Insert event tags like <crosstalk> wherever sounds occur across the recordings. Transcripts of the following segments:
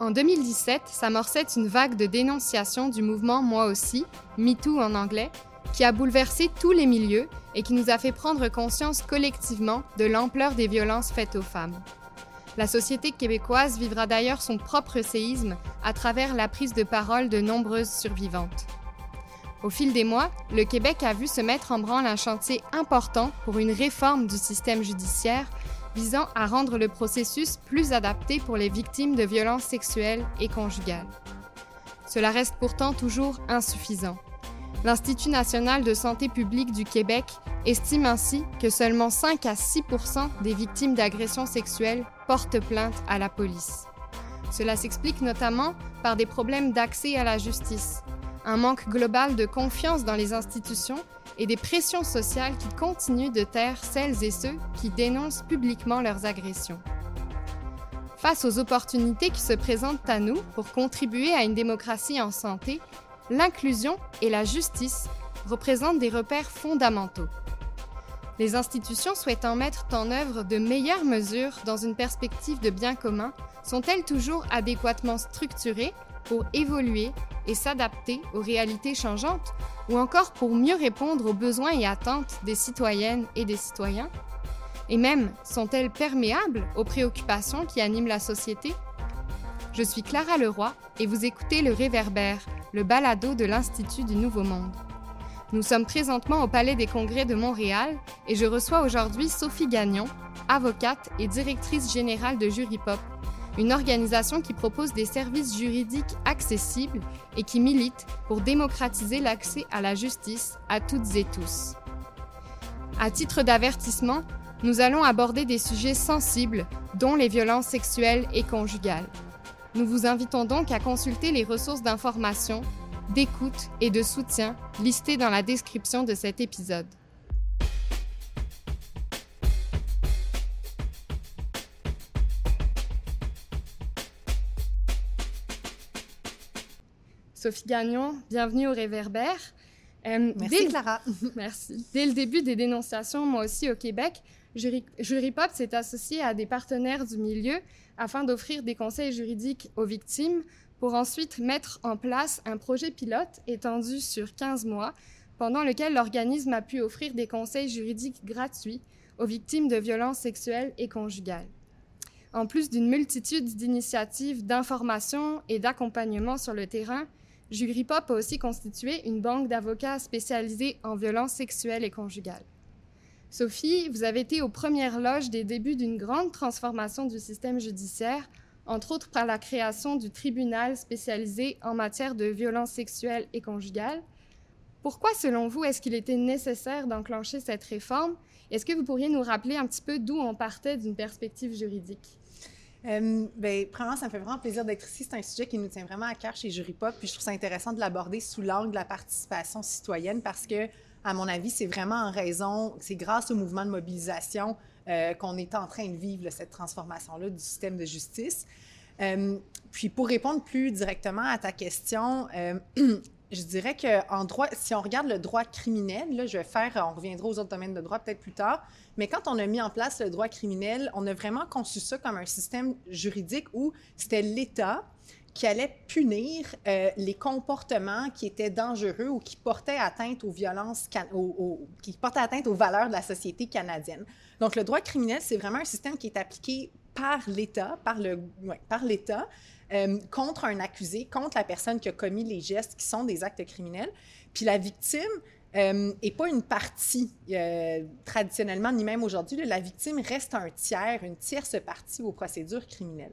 En 2017 s'amorçait une vague de dénonciation du mouvement Moi aussi, MeToo en anglais, qui a bouleversé tous les milieux et qui nous a fait prendre conscience collectivement de l'ampleur des violences faites aux femmes. La société québécoise vivra d'ailleurs son propre séisme à travers la prise de parole de nombreuses survivantes. Au fil des mois, le Québec a vu se mettre en branle un chantier important pour une réforme du système judiciaire visant à rendre le processus plus adapté pour les victimes de violences sexuelles et conjugales. Cela reste pourtant toujours insuffisant. L'Institut national de santé publique du Québec estime ainsi que seulement 5 à 6% des victimes d'agressions sexuelles portent plainte à la police. Cela s'explique notamment par des problèmes d'accès à la justice, un manque global de confiance dans les institutions et des pressions sociales qui continuent de taire celles et ceux qui dénoncent publiquement leurs agressions. Face aux opportunités qui se présentent à nous pour contribuer à une démocratie en santé, l'inclusion et la justice représentent des repères fondamentaux. Les institutions souhaitant mettre en œuvre de meilleures mesures dans une perspective de bien commun sont-elles toujours adéquatement structurées pour évoluer et s'adapter aux réalités changeantes ou encore pour mieux répondre aux besoins et attentes des citoyennes et des citoyens? Et même, sont-elles perméables aux préoccupations qui animent la société? Je suis Clara Leroy et vous écoutez Le Réverbère, le balado de l'Institut du Nouveau Monde. Nous sommes présentement au Palais des Congrès de Montréal et je reçois aujourd'hui Sophie Gagnon, avocate et directrice générale de Jurypop, une organisation qui propose des services juridiques accessibles et qui milite pour démocratiser l'accès à la justice à toutes et tous. À titre d'avertissement, nous allons aborder des sujets sensibles, dont les violences sexuelles et conjugales. Nous vous invitons donc à consulter les ressources d'information, d'écoute et de soutien listées dans la description de cet épisode. Sophie Gagnon, bienvenue au Réverbère. Euh, merci Clara. <laughs> merci. Dès le début des dénonciations, moi aussi au Québec, Jury, Pop s'est associé à des partenaires du milieu afin d'offrir des conseils juridiques aux victimes pour ensuite mettre en place un projet pilote étendu sur 15 mois pendant lequel l'organisme a pu offrir des conseils juridiques gratuits aux victimes de violences sexuelles et conjugales. En plus d'une multitude d'initiatives d'information et d'accompagnement sur le terrain, Jugripop a aussi constitué une banque d'avocats spécialisés en violences sexuelles et conjugales. Sophie, vous avez été aux premières loges des débuts d'une grande transformation du système judiciaire, entre autres par la création du tribunal spécialisé en matière de violences sexuelles et conjugales. Pourquoi, selon vous, est-ce qu'il était nécessaire d'enclencher cette réforme? Est-ce que vous pourriez nous rappeler un petit peu d'où on partait d'une perspective juridique? Euh, ben, premièrement, ça me fait vraiment plaisir d'être ici. C'est un sujet qui nous tient vraiment à cœur chez Jury Pop. Puis je trouve ça intéressant de l'aborder sous l'angle de la participation citoyenne parce que, à mon avis, c'est vraiment en raison, c'est grâce au mouvement de mobilisation euh, qu'on est en train de vivre cette transformation-là du système de justice. Euh, puis pour répondre plus directement à ta question, euh, <clears throat> je dirais que si on regarde le droit criminel, là, je vais faire, on reviendra aux autres domaines de droit peut-être plus tard, mais quand on a mis en place le droit criminel, on a vraiment conçu ça comme un système juridique où c'était l'État qui allait punir euh, les comportements qui étaient dangereux ou qui portaient atteinte aux valeurs de la société canadienne. Donc, le droit criminel, c'est vraiment un système qui est appliqué par l'État, par l'État, euh, contre un accusé, contre la personne qui a commis les gestes qui sont des actes criminels. Puis la victime euh, pas une partie euh, traditionnellement, ni même aujourd'hui. La victime reste un tiers, une tierce partie aux procédures criminelles.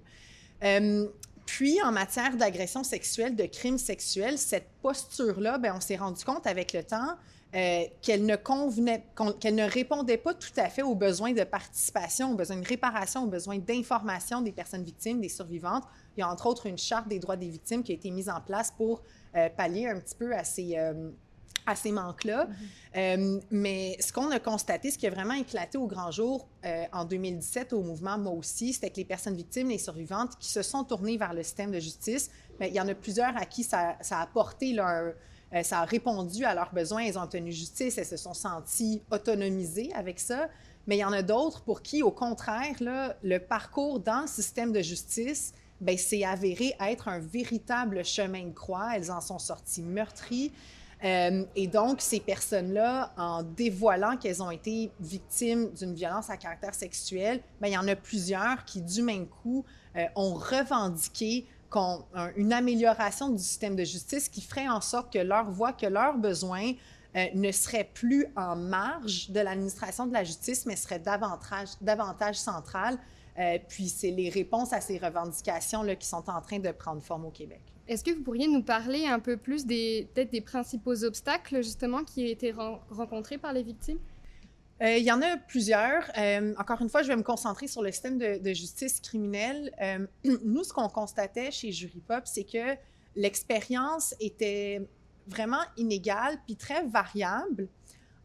puis, en matière d'agression sexuelle, de crimes sexuels, cette posture-là, ben, on s'est rendu compte avec le temps qu'elle ne convenait, qu'elle ne répondait pas tout à fait aux besoins de participation, aux besoins de réparation, aux besoins d'information des personnes victimes, des survivantes, il y a entre autres une charte des droits des victimes qui a été mise en place pour euh, pallier un petit peu à ces, euh, à ces manques-là. Mm-hmm. Euh, mais ce qu'on a constaté, ce qui a vraiment éclaté au grand jour en 2017 au mouvement Moi aussi, c'était que les personnes victimes, les survivantes qui se sont tournées vers le système de justice, bien, il y en a plusieurs à qui ça, ça a apporté leur... ça a répondu à leurs besoins, elles ont obtenu justice, elles se sont senties autonomisées avec ça. Mais il y en a d'autres pour qui, au contraire, là, le parcours dans le système de justice ben c'est avéré être un véritable chemin de croix. Elles en sont sorties meurtries. Euh, et donc, ces personnes-là, en dévoilant qu'elles ont été victimes d'une violence à caractère sexuel, bien, il y en a plusieurs qui, du même coup, euh, ont revendiqué une amélioration du système de justice qui ferait en sorte que leur voix, que leurs besoins euh, ne seraient plus en marge de l'administration de la justice, mais seraient davantage, davantage centrales. Puis c'est les réponses à ces revendications là, qui sont en train de prendre forme au Québec. Est-ce que vous pourriez nous parler un peu plus des, peut-être des principaux obstacles justement qui ont été rencontrés par les victimes? Euh, il y en a plusieurs. Euh, encore une fois, je vais me concentrer sur le système de, justice criminelle. Euh, <clears throat> nous, ce qu'on constatait chez Juripop, c'est que l'expérience était vraiment inégale puis très variable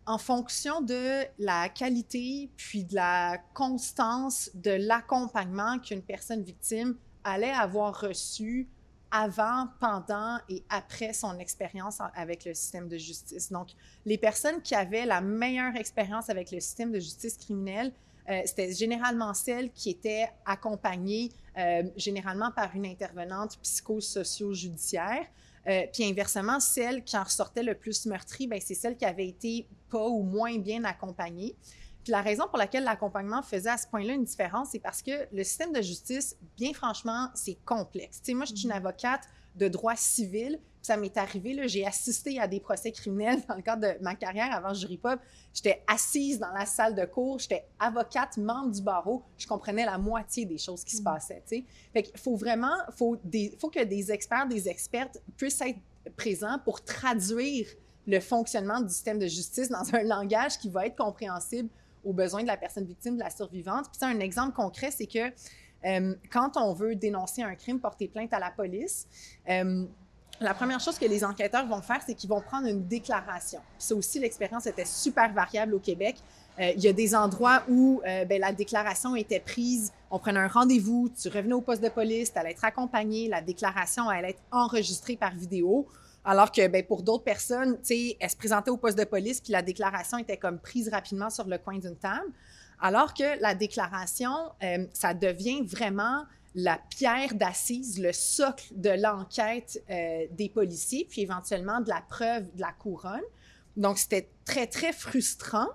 en fonction de la qualité puis de la constance de l'accompagnement qu'une personne victime allait avoir reçu avant, pendant et après son expérience avec le système de justice. Donc, les personnes qui avaient la meilleure expérience avec le système de justice criminelle, euh, c'était généralement celles qui étaient accompagnées euh, généralement par une intervenante psychosocio-judiciaire. Euh, puis inversement, celles qui en ressortaient le plus meurtries, ben, c'est celles qui avaient été pas ou moins bien accompagnées. Puis la raison pour laquelle l'accompagnement faisait à ce point-là une différence, c'est parce que le système de justice, bien franchement, c'est complexe. Tu sais, moi, je suis une mhm. avocate de droit civil, ça m'est arrivé, j'ai assisté à des procès criminels dans le cadre de ma carrière avant Jury Pop. J'étais assise dans la salle de cours, j'étais avocate, membre du barreau, je comprenais la moitié des choses qui se mhm. passaient, tu sais. Fait qu'il faut vraiment, faut, des, faut que des experts, des expertes puissent être présents pour traduire le fonctionnement du système de justice dans un langage qui va être compréhensible aux besoins de la personne victime, de la survivante. Puis un exemple concret, c'est que euh, quand on veut dénoncer un crime, porter plainte à la police, euh, la première chose que les enquêteurs vont faire, c'est qu'ils vont prendre une déclaration. ça aussi, l'expérience était super variable au Québec. Euh, il y a des endroits où ben, la déclaration était prise, on prenait un rendez-vous, tu revenais au poste de police, tu allais être accompagné, la déclaration allait être enregistrée par vidéo. Alors que ben, pour d'autres personnes, tu sais, elle se présentait au poste de police, puis la déclaration était comme prise rapidement sur le coin d'une table. Alors que la déclaration, euh, ça devient vraiment la pierre d'assise, le socle de l'enquête euh, des policiers, puis éventuellement de la preuve de la couronne. Donc, c'était très, très frustrant,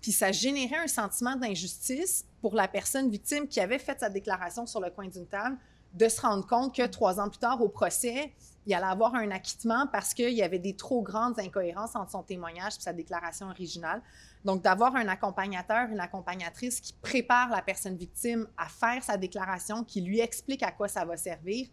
puis ça générait un sentiment d'injustice pour la personne victime qui avait fait sa déclaration sur le coin d'une table, de se rendre compte que trois ans plus tard, au procès, il allait avoir un acquittement parce qu'il y avait des trop grandes incohérences entre son témoignage et sa déclaration originale. Donc, d'avoir un accompagnateur, une accompagnatrice qui prépare la personne victime à faire sa déclaration, qui lui explique à quoi ça va servir,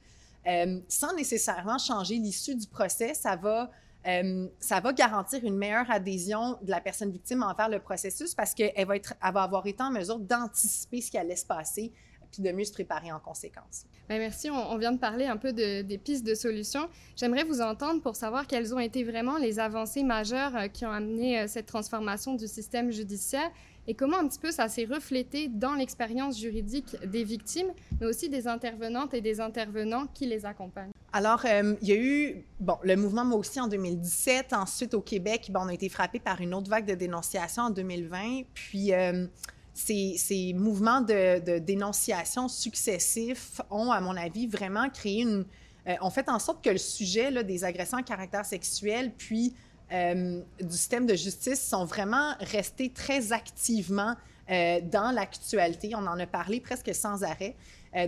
euh, sans nécessairement changer l'issue du procès, ça va, euh, ça va garantir une meilleure adhésion de la personne victime envers le processus parce qu'elle va, va avoir été en mesure d'anticiper ce qui allait se passer puis de mieux se préparer en conséquence. Bien, merci. On, vient de parler un peu des pistes de solutions. J'aimerais vous entendre pour savoir quelles ont été vraiment les avancées majeures euh, qui ont amené euh, cette transformation du système judiciaire et comment un petit peu ça s'est reflété dans l'expérience juridique des victimes, mais aussi des intervenantes et des intervenants qui les accompagnent. Alors, euh, il y a eu, bon, le mouvement Moi aussi en 2017. Ensuite, au Québec, on a été frappé par une autre vague de dénonciation en 2020. Puis, ces, mouvements de, dénonciation successifs ont, à mon avis, vraiment créé une... Euh, ont fait en sorte que le sujet des agressions à caractère sexuel, puis euh, du système de justice sont vraiment restés très activement euh, dans l'actualité. On en a parlé presque sans arrêt.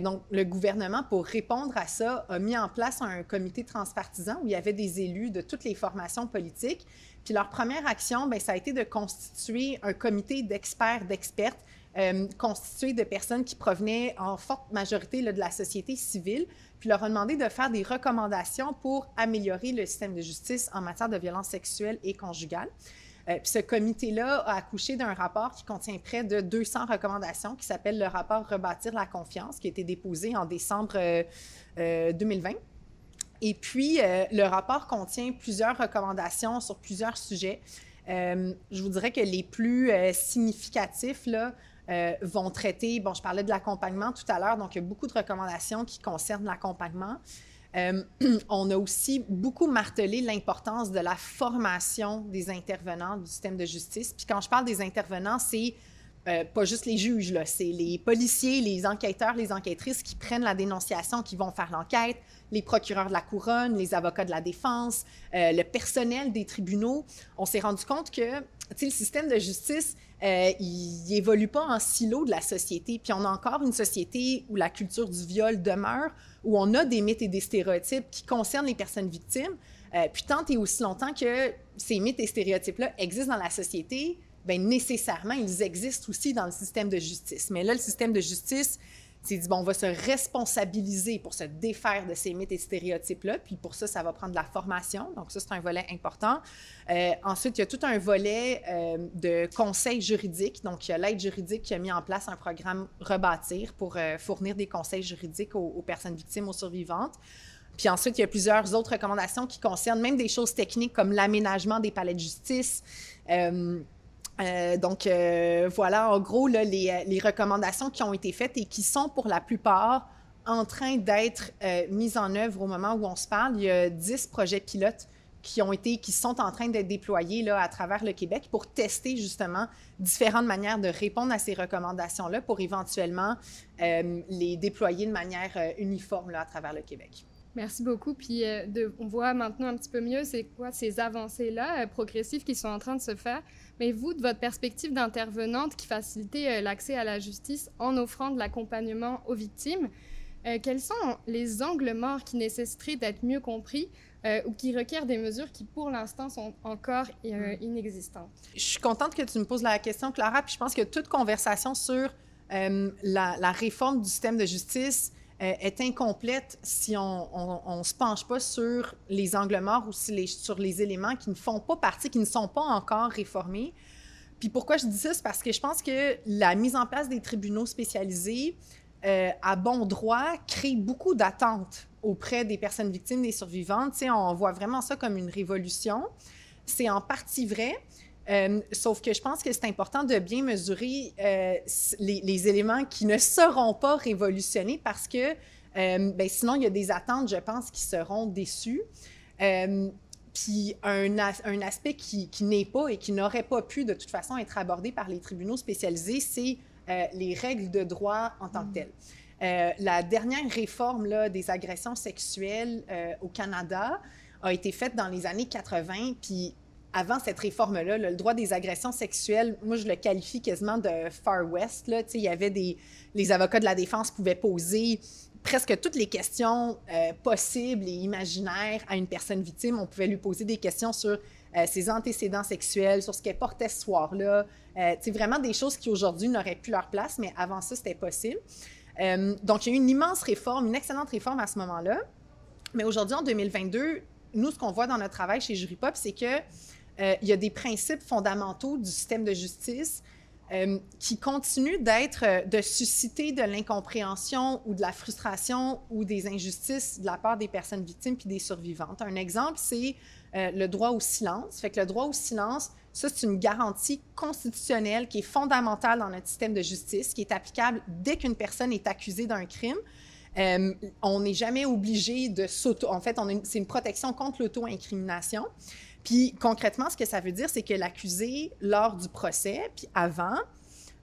donc, le gouvernement, pour répondre à ça, a mis en place un comité transpartisan où il y avait des élus de toutes les formations politiques puis leur première action, bien, ça a été de constituer un comité d'experts, d'expertes, euh, constitué de personnes qui provenaient en forte majorité de la société civile, puis leur a demandé de faire des recommandations pour améliorer le système de justice en matière de violence sexuelle et conjugale. Euh, puis ce comité-là a accouché d'un rapport qui contient près de 200 recommandations, qui s'appelle le rapport Rebâtir la confiance, qui a été déposé en décembre 2020. Et puis, euh, le rapport contient plusieurs recommandations sur plusieurs sujets. Euh, je vous dirais que les plus euh, significatifs vont traiter, bon, je parlais de l'accompagnement tout à l'heure, donc il y a beaucoup de recommandations qui concernent l'accompagnement. <clears throat> on a aussi beaucoup martelé l'importance de la formation des intervenants du système de justice. Puis quand je parle des intervenants, c'est euh, pas juste les juges, c'est les policiers, les enquêteurs, les enquêtrices qui prennent la dénonciation, qui vont faire l'enquête, les procureurs de la couronne, les avocats de la défense, euh, le personnel des tribunaux. On s'est rendu compte que le système de justice, euh, il évolue pas en silo de la société. Puis on a encore une société où la culture du viol demeure, où on a des mythes et des stéréotypes qui concernent les personnes victimes. Euh, puis tant et aussi longtemps que ces mythes et stéréotypes-là existent dans la société, bien nécessairement, ils existent aussi dans le système de justice. Mais là, le système de justice, c'est dit, bon, on va se responsabiliser pour se défaire de ces mythes et stéréotypes-là. Puis pour ça, ça va prendre de la formation. Donc ça, c'est un volet important. Euh, ensuite, il y a tout un volet euh, de conseils juridiques. Donc, il y a l'aide juridique qui a mis en place un programme Rebâtir pour euh, fournir des conseils juridiques aux, personnes victimes, aux survivantes. Puis ensuite, il y a plusieurs autres recommandations qui concernent même des choses techniques comme l'aménagement des palais de justice. Donc, euh, voilà, en gros, euh, les, recommandations qui ont été faites et qui sont pour la plupart en train d'être mises en œuvre au moment où on se parle. Il y a 10 projets pilotes qui ont été, qui sont en train d'être déployés à travers le Québec pour tester justement différentes manières de répondre à ces recommandations-là pour éventuellement les déployer de manière uniforme à travers le Québec. Merci beaucoup. Puis de, on voit maintenant un petit peu mieux ces avancées-là progressives qui sont en train de se faire. Mais vous, de votre perspective d'intervenante qui facilitait euh, l'accès à la justice en offrant de l'accompagnement aux victimes, euh, quels sont les angles morts qui nécessiteraient d'être mieux compris euh, ou qui requièrent des mesures qui, pour l'instant, sont encore hmm. inexistantes? Je suis contente que tu me poses la question, Clara, puis je pense que toute conversation sur la, la, réforme du système de justice euh, est incomplète si on ne se penche pas sur les angles morts ou sur les éléments qui ne font pas partie, qui ne sont pas encore réformés. Puis pourquoi je dis ça? C'est parce que je pense que la mise en place des tribunaux spécialisés euh, à bon droit crée beaucoup d'attentes auprès des personnes victimes, des survivantes. sais, on voit vraiment ça comme une révolution. C'est en partie vrai, euh, sauf que je pense que c'est important de bien mesurer euh, les, éléments qui ne seront pas révolutionnés parce que euh, ben, sinon, il y a des attentes, je pense, qui seront déçues. puis un, un, aspect qui, qui n'est pas et qui n'aurait pas pu de toute façon être abordé par les tribunaux spécialisés, c'est les règles de droit en tant que telles. la dernière réforme là, des agressions sexuelles au Canada a été faite dans les années 80, puis avant cette réforme-là, le droit des agressions sexuelles, moi, je le qualifie quasiment de Far West. Là. Il y avait des... Les avocats de la défense pouvaient poser presque toutes les questions euh, possibles et imaginaires à une personne victime. On pouvait lui poser des questions sur euh, ses antécédents sexuels, sur ce qu'elle portait ce soir-là. Euh, c'est vraiment des choses qui aujourd'hui n'auraient plus leur place, mais avant ça, c'était possible. donc, il y a eu une immense réforme, une excellente réforme à ce moment-là. Mais aujourd'hui, en 2022, nous, ce qu'on voit dans notre travail chez Jury Pop, c'est que euh, il y a des principes fondamentaux du système de justice euh, qui continuent d'être, euh, de susciter de l'incompréhension ou de la frustration ou des injustices de la part des personnes victimes puis des survivantes. Un exemple, c'est le droit au silence. Fait que le droit au silence, ça, c'est une garantie constitutionnelle qui est fondamentale dans notre système de justice, qui est applicable dès qu'une personne est accusée d'un crime. on n'est jamais obligé de s'auto... En fait, c'est une protection contre l'auto-incrimination. Puis concrètement, ce que ça veut dire, c'est que l'accusé, lors du procès, puis avant,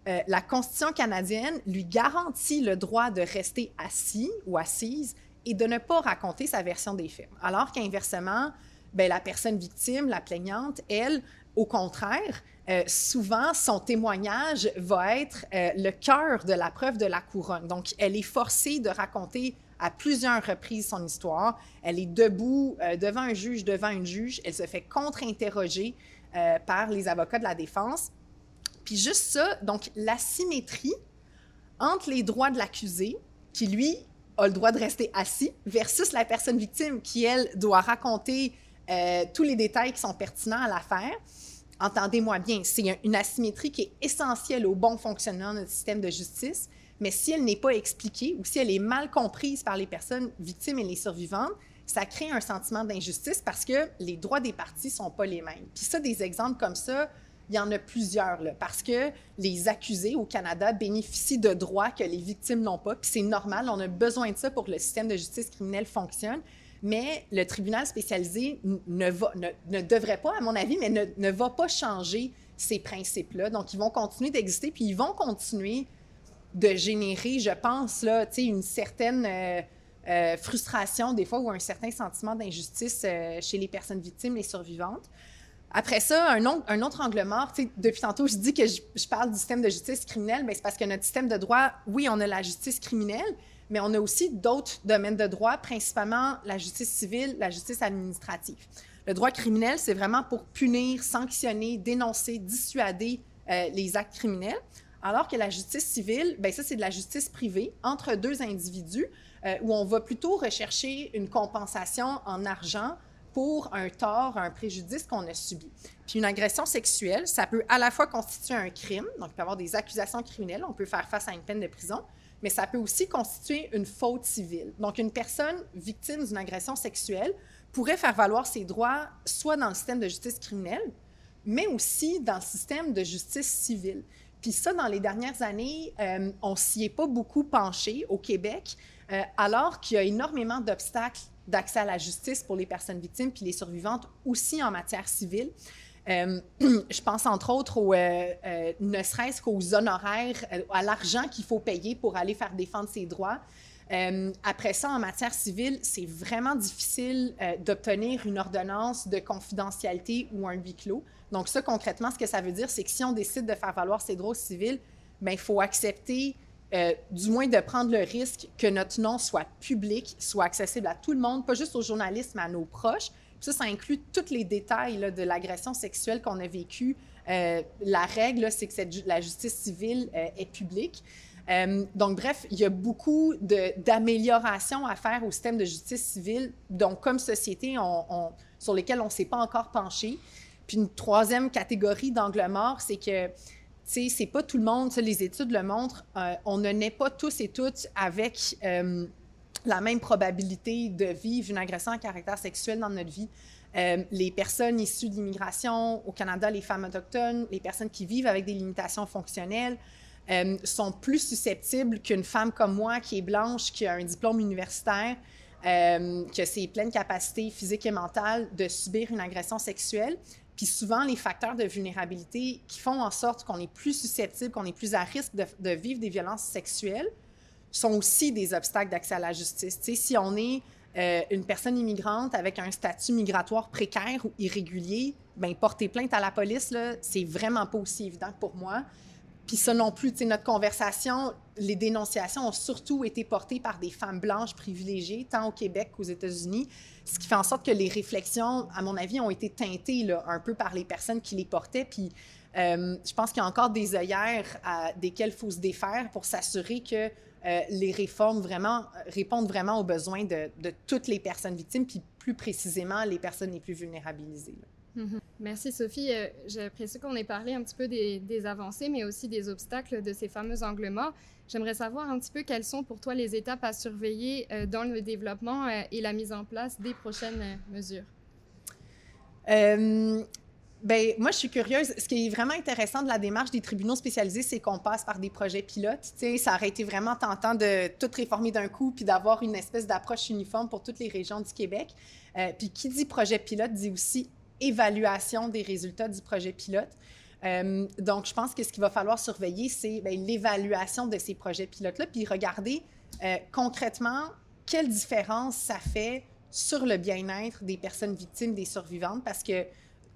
euh, la Constitution canadienne lui garantit le droit de rester assis ou assise et de ne pas raconter sa version des faits. Alors qu'inversement, ben, la personne victime, la plaignante, elle, au contraire, euh, souvent, son témoignage va être euh, le cœur de la preuve de la couronne. Donc, elle est forcée de raconter à plusieurs reprises son histoire. Elle est debout euh, devant un juge, devant une juge. Elle se fait contre-interroger euh, par les avocats de la défense. Puis juste ça, donc l'asymétrie entre les droits de l'accusé, qui lui a le droit de rester assis, versus la personne victime, qui elle doit raconter euh, tous les détails qui sont pertinents à l'affaire. Entendez-moi bien, c'est une asymétrie qui est essentielle au bon fonctionnement de notre système de justice mais si elle n'est pas expliquée ou si elle est mal comprise par les personnes victimes et les survivantes, ça crée un sentiment d'injustice parce que les droits des parties sont pas les mêmes. Puis ça, des exemples comme ça, il y en a plusieurs, là, parce que les accusés au Canada bénéficient de droits que les victimes n'ont pas, puis c'est normal, on a besoin de ça pour que le système de justice criminelle fonctionne. Mais le tribunal spécialisé ne, devrait pas, à mon avis, mais ne, ne va pas changer ces principes-là. Donc, ils vont continuer d'exister, puis ils vont continuer de générer, je pense, là, une certaine euh, euh, frustration des fois ou un certain sentiment d'injustice euh, chez les personnes victimes, les survivantes. Après ça, un, un autre angle mort, depuis tantôt, je dis que je, parle du système de justice criminelle, mais c'est parce que notre système de droit, oui, on a la justice criminelle, mais on a aussi d'autres domaines de droit, principalement la justice civile, la justice administrative. Le droit criminel, c'est vraiment pour punir, sanctionner, dénoncer, dissuader les actes criminels. Alors que la justice civile, ben ça, c'est de la justice privée entre deux individus euh, où on va plutôt rechercher une compensation en argent pour un tort, un préjudice qu'on a subi. Puis une agression sexuelle, ça peut à la fois constituer un crime, donc il peut y avoir des accusations criminelles, on peut faire face à une peine de prison, mais ça peut aussi constituer une faute civile. Donc une personne victime d'une agression sexuelle pourrait faire valoir ses droits soit dans le système de justice criminelle, mais aussi dans le système de justice civile. Puis ça, dans les dernières années, euh, on s'y est pas beaucoup penché au Québec, euh, alors qu'il y a énormément d'obstacles d'accès à la justice pour les personnes victimes puis les survivantes aussi en matière civile. Euh, <clears throat> je pense entre autres au, ne serait-ce qu'aux honoraires, à l'argent qu'il faut payer pour aller faire défendre ses droits. Après ça, en matière civile, c'est vraiment difficile d'obtenir une ordonnance de confidentialité ou un huis clos. Donc, ça, concrètement, ce que ça veut dire, c'est que si on décide de faire valoir ses droits civils, bien, il faut accepter, euh, du moins de prendre le risque que notre nom soit public, soit accessible à tout le monde, pas juste aux journalistes, mais à nos proches. ça, ça inclut tous les détails de l'agression sexuelle qu'on a vécue. Euh, la règle, c'est que la justice civile euh, est publique. donc, bref, il y a beaucoup d'améliorations à faire au système de justice civile, donc comme société, sur lesquelles on ne s'est pas encore penché. Puis une troisième catégorie d'angle mort, c'est que, sais, c'est pas tout le monde, les études le montrent, euh, on ne naît pas tous et toutes avec euh, la même probabilité de vivre une agression à caractère sexuel dans notre vie. Euh, les personnes issues de l'immigration au Canada, les femmes autochtones, les personnes qui vivent avec des limitations fonctionnelles, sont plus susceptibles qu'une femme comme moi qui est blanche, qui a un diplôme universitaire, qui a ses pleines capacités physiques et mentales de subir une agression sexuelle. Puis souvent, les facteurs de vulnérabilité qui font en sorte qu'on est plus susceptible, qu'on est plus à risque de, vivre des violences sexuelles, sont aussi des obstacles d'accès à la justice. si on est euh, une personne immigrante avec un statut migratoire précaire ou irrégulier, ben porter plainte à la police, c'est vraiment pas aussi évident pour moi. Puis ça non plus, tu sais, notre conversation, les dénonciations ont surtout été portées par des femmes blanches privilégiées, tant au Québec qu'aux États-Unis, ce qui fait en sorte que les réflexions, à mon avis, ont été teintées là, un peu par les personnes qui les portaient. Puis euh, je pense qu'il y a encore des œillères à, desquelles il faut se défaire pour s'assurer que euh, les réformes vraiment répondent vraiment aux besoins de, de, toutes les personnes victimes, puis plus précisément les personnes les plus vulnérabilisées. Mhm. Merci Sophie. Euh, j'apprécie qu'on ait parlé un petit peu des, avancées, mais aussi des obstacles de ces fameux angles morts. J'aimerais savoir un petit peu quelles sont pour toi les étapes à surveiller euh, dans le développement euh, et la mise en place des prochaines mesures. Ben, moi, je suis curieuse. Ce qui est vraiment intéressant de la démarche des tribunaux spécialisés, c'est qu'on passe par des projets pilotes. sais, ça aurait été vraiment tentant de tout réformer d'un coup puis d'avoir une espèce d'approche uniforme pour toutes les régions du Québec. puis qui dit projet pilote dit aussi évaluation des résultats du projet pilote. Euh, donc, je pense que ce qu'il va falloir surveiller, c'est ben, l'évaluation de ces projets pilotes-là, puis regarder euh, concrètement quelle différence ça fait sur le bien-être des personnes victimes, des survivantes, parce que,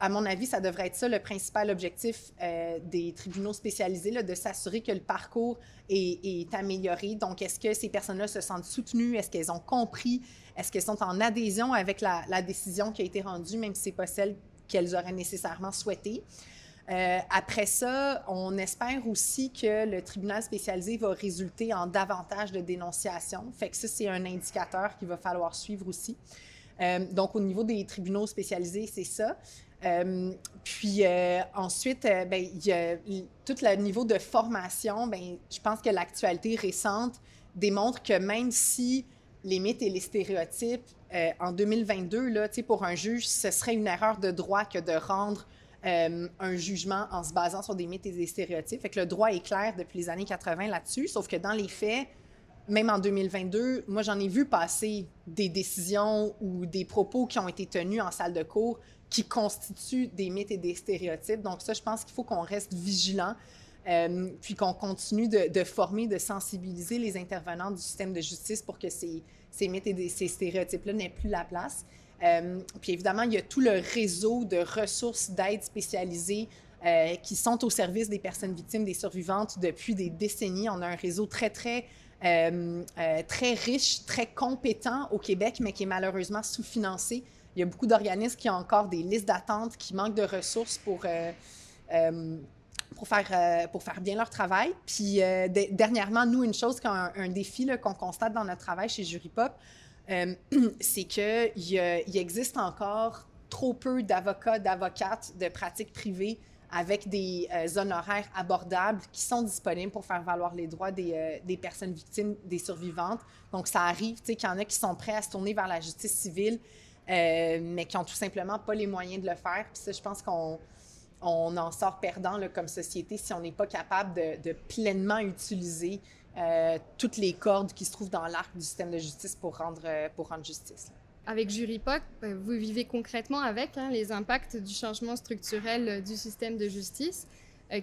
à mon avis, ça devrait être ça le principal objectif euh, des tribunaux spécialisés, de s'assurer que le parcours est, est amélioré. Donc, est-ce que ces personnes-là se sentent soutenues? Est-ce qu'elles ont compris? Est-ce qu'elles sont en adhésion avec la, décision qui a été rendue, même si ce n'est pas celle qu'elles auraient nécessairement souhaitée? Euh, après ça, on espère aussi que le tribunal spécialisé va résulter en davantage de dénonciations. Fait que ça, c'est un indicateur qu'il va falloir suivre aussi. Euh, donc, au niveau des tribunaux spécialisés, c'est ça. Euh, puis ensuite, ben, il y a tout le niveau de formation. Ben, je pense que l'actualité récente démontre que même si les mythes et les stéréotypes, euh, en 2022, là, pour un juge, ce serait une erreur de droit que de rendre euh, un jugement en se basant sur des mythes et des stéréotypes. Fait que le droit est clair depuis les années 80 là-dessus, sauf que dans les faits, même en 2022, moi, j'en ai vu passer des décisions ou des propos qui ont été tenus en salle de cours qui constituent des mythes et des stéréotypes. Donc ça, je pense qu'il faut qu'on reste vigilant, euh, puis qu'on continue de, former, de sensibiliser les intervenants du système de justice pour que ces, mythes et ces stéréotypes-là n'aient plus la place. Euh, puis évidemment, il y a tout le réseau de ressources d'aide spécialisées euh, qui sont au service des personnes victimes, des survivantes depuis des décennies. On a un réseau très, très, très riche, très compétent au Québec, mais qui est malheureusement sous-financé. Il y a beaucoup d'organismes qui ont encore des listes d'attente, qui manquent de ressources pour pour faire, pour faire bien leur travail. Puis dernièrement, nous, une chose, un, un défi qu'on constate dans notre travail chez Jury Pop, euh, <clears throat> c'est qu'il il existe encore trop peu d'avocats, d'avocates de pratiques privées avec des euh, honoraires abordables qui sont disponibles pour faire valoir les droits des, euh, des personnes victimes, des survivantes. Donc, ça arrive qu'il y en a qui sont prêts à se tourner vers la justice civile, mais qui n'ont tout simplement pas les moyens de le faire. Puis ça, je pense qu'on on en sort perdant comme société si on n'est pas capable de, pleinement utiliser euh, toutes les cordes qui se trouvent dans l'arc du système de justice pour rendre, euh, pour rendre justice. Avec Juripoc, euh, vous vivez concrètement avec hein, les impacts du changement structurel du système de justice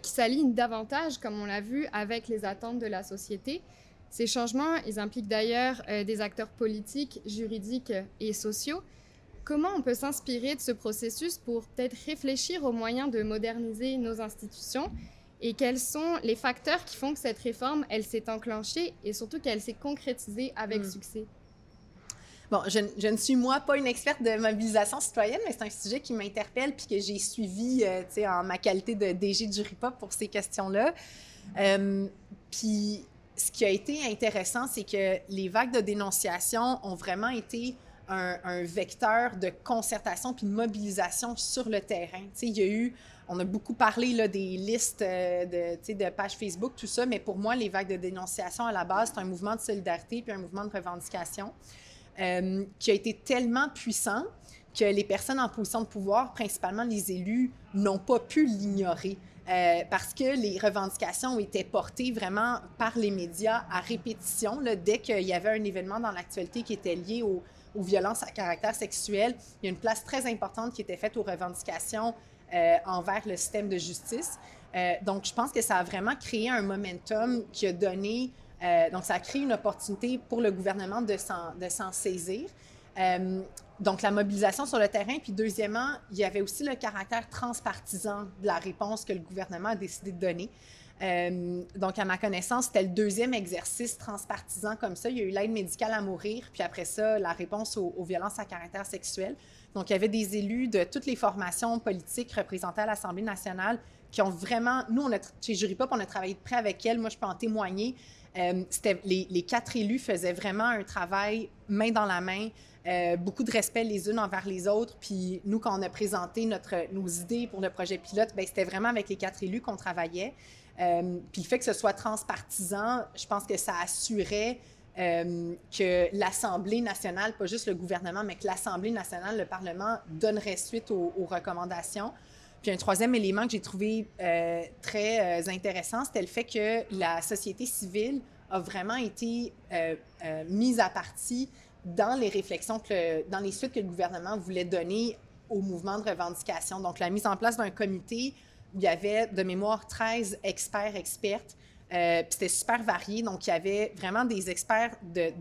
qui s'alignent davantage, comme on l'a vu, avec les attentes de la société. Ces changements, ils impliquent d'ailleurs des acteurs politiques, juridiques et sociaux. Comment on peut s'inspirer de ce processus pour peut-être réfléchir aux moyens de moderniser nos institutions et quels sont les facteurs qui font que cette réforme, elle s'est enclenchée et surtout qu'elle s'est concrétisée avec hmm. succès? Bon, je, je, ne suis moi pas une experte de mobilisation citoyenne, mais c'est un sujet qui m'interpelle puis que j'ai suivi, euh, tu sais, en ma qualité de DG du RIPOP pour ces questions-là. Euh, puis ce qui a été intéressant, c'est que les vagues de dénonciation ont vraiment été un, vecteur de concertation puis de mobilisation sur le terrain. Tu sais, il y a eu on a beaucoup parlé là, des listes euh, de, de pages Facebook, tout ça, mais pour moi, les vagues de dénonciation à la base, c'est un mouvement de solidarité puis un mouvement de revendication euh, qui a été tellement puissant que les personnes en position de pouvoir, principalement les élus, n'ont pas pu l'ignorer. Euh, parce que les revendications été portées vraiment par les médias à répétition. Là, dès qu'il y avait un événement dans l'actualité qui était lié aux violences à caractère sexuel, il y a une place très importante qui était faite aux revendications euh, envers le système de justice. Euh, donc, je pense que ça a vraiment créé un momentum qui a donné, euh, donc ça a créé une opportunité pour le gouvernement de s'en saisir. donc, la mobilisation sur le terrain. Puis, deuxièmement, il y avait aussi le caractère transpartisan de la réponse que le gouvernement a décidé de donner. Donc, à ma connaissance, c'était le deuxième exercice transpartisan comme ça. Il y a eu l'aide médicale à mourir, puis après ça, la réponse aux, violences à caractère sexuel. Donc, il y avait des élus de toutes les formations politiques représentées à l'Assemblée nationale qui ont vraiment. Nous, on a, chez on a travaillé de près avec elles. Moi, je peux en témoigner. Euh, les, quatre élus faisaient vraiment un travail main dans la main, euh, beaucoup de respect les unes envers les autres. Puis nous, quand on a présenté nos idées pour le projet pilote, ben, c'était vraiment avec les quatre élus qu'on travaillait. Euh, puis le fait que ce soit transpartisan, je pense que ça assurait euh, que l'Assemblée nationale, pas juste le gouvernement, mais que l'Assemblée nationale, le Parlement, donnerait suite aux, recommandations. Puis un troisième élément que j'ai trouvé euh, très intéressant, c'était le fait que la société civile a vraiment été mise à partie dans les réflexions, dans les suites que le gouvernement voulait donner au mouvement de revendication. Donc, la mise en place d'un comité, il y avait de mémoire 13 experts, expertes euh, c'était super varié. Donc, il y avait vraiment des experts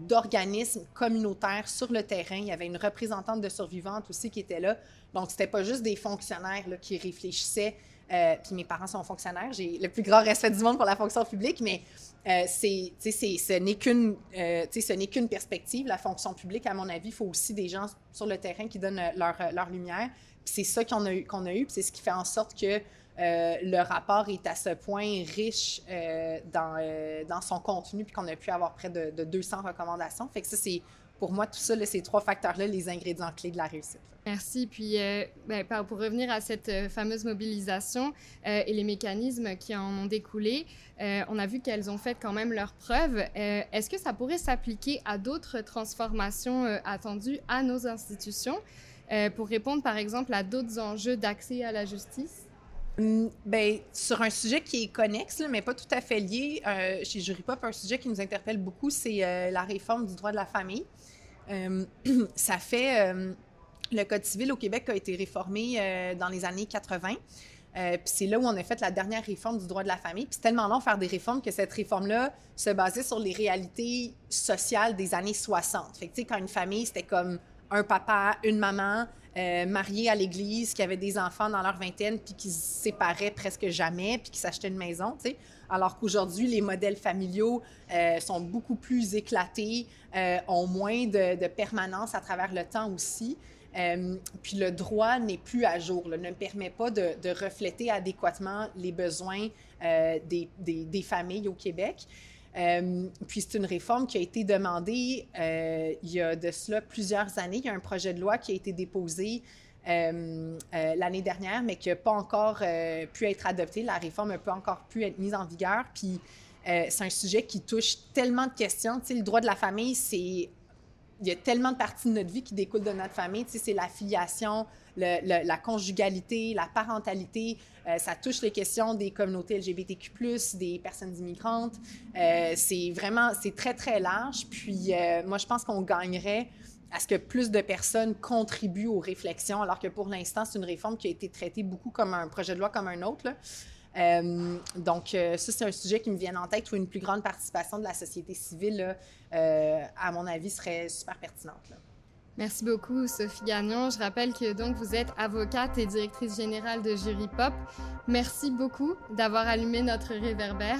d'organismes communautaires sur le terrain. Il y avait une représentante de survivantes aussi qui était là. Donc, c'était pas juste des fonctionnaires là, qui réfléchissaient. Euh, puis mes parents sont fonctionnaires. J'ai le plus grand respect du monde pour la fonction publique, mais euh, c'est, ce n'est qu'une, euh, ce n'est qu'une perspective. La fonction publique, à mon avis, il faut aussi des gens sur le terrain qui donnent leur, leur lumière. Puis c'est ça qu'on a qu'on a eu, puis c'est ce qui fait en sorte que euh, le rapport est à ce point riche euh, dans, euh, dans, son contenu, puis qu'on a pu avoir près de, 200 recommandations. Fait ça, c'est pour moi, tout ça, ces trois facteurs-là, les ingrédients clés de la réussite. Merci. Puis, ben, pour revenir à cette fameuse mobilisation et les mécanismes qui en ont découlé, on a vu qu'elles ont fait quand même leurs preuves. Est-ce que ça pourrait s'appliquer à d'autres transformations attendues à nos institutions? Pour répondre, par exemple, à d'autres enjeux d'accès à la justice? Ben, sur un sujet qui est connexe, mais pas tout à fait lié, euh, chez Jury Pop, un sujet qui nous interpelle beaucoup, c'est euh, la réforme du droit de la famille. Hum, <clears throat> ça fait. Hum, le Code civil au Québec a été réformé euh, dans les années 80. puis c'est là où on a fait la dernière réforme du droit de la famille. Puis c'est tellement long faire des réformes que cette réforme-là se basait sur les réalités sociales des années 60. Fait que, tu sais, quand une famille, c'était comme un papa, une maman, euh, mariés à l'église, qui avaient des enfants dans leur vingtaine, puis qui se séparaient presque jamais, puis qui s'achetaient une maison. Alors qu'aujourd'hui, les modèles familiaux euh, sont beaucoup plus éclatés, euh, ont moins de, permanence à travers le temps aussi. puis le droit n'est plus à jour, ne permet pas de, refléter adéquatement les besoins des, familles au Québec. Euh, puis c'est une réforme qui a été demandée euh, il y a de cela plusieurs années. Il y a un projet de loi qui a été déposé euh, l'année dernière, mais qui n'a pas encore pu être adopté. La réforme n'a pas encore pu être mise en vigueur. Puis c'est un sujet qui touche tellement de questions. Tu sais, le droit de la famille, c'est il y a tellement de parties de notre vie qui découlent de notre famille. Tu sais, c'est la conjugalité, la parentalité. Euh, ça touche les questions des communautés LGBTQ+, des personnes immigrantes. Euh, c'est vraiment, c'est très, très large. Puis euh, moi, je pense qu'on gagnerait à ce que plus de personnes contribuent aux réflexions, alors que pour l'instant, c'est une réforme qui a été traitée beaucoup comme un projet de loi comme un autre. donc, ça, c'est un sujet qui me vient en tête où une plus grande participation de la société civile, à mon avis, serait super pertinente. Merci beaucoup, Sophie Gagnon. Je rappelle que donc vous êtes avocate et directrice générale de Jury Pop. Merci beaucoup d'avoir allumé notre réverbère.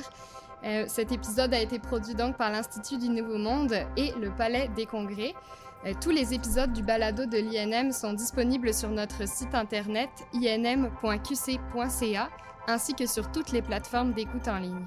Euh, cet épisode a été produit donc par l'Institut du Nouveau Monde et le Palais des Congrès. Euh, tous les épisodes du balado de l'INM sont disponibles sur notre site internet inm.qc.ca ainsi que sur toutes les plateformes d'écoute en ligne.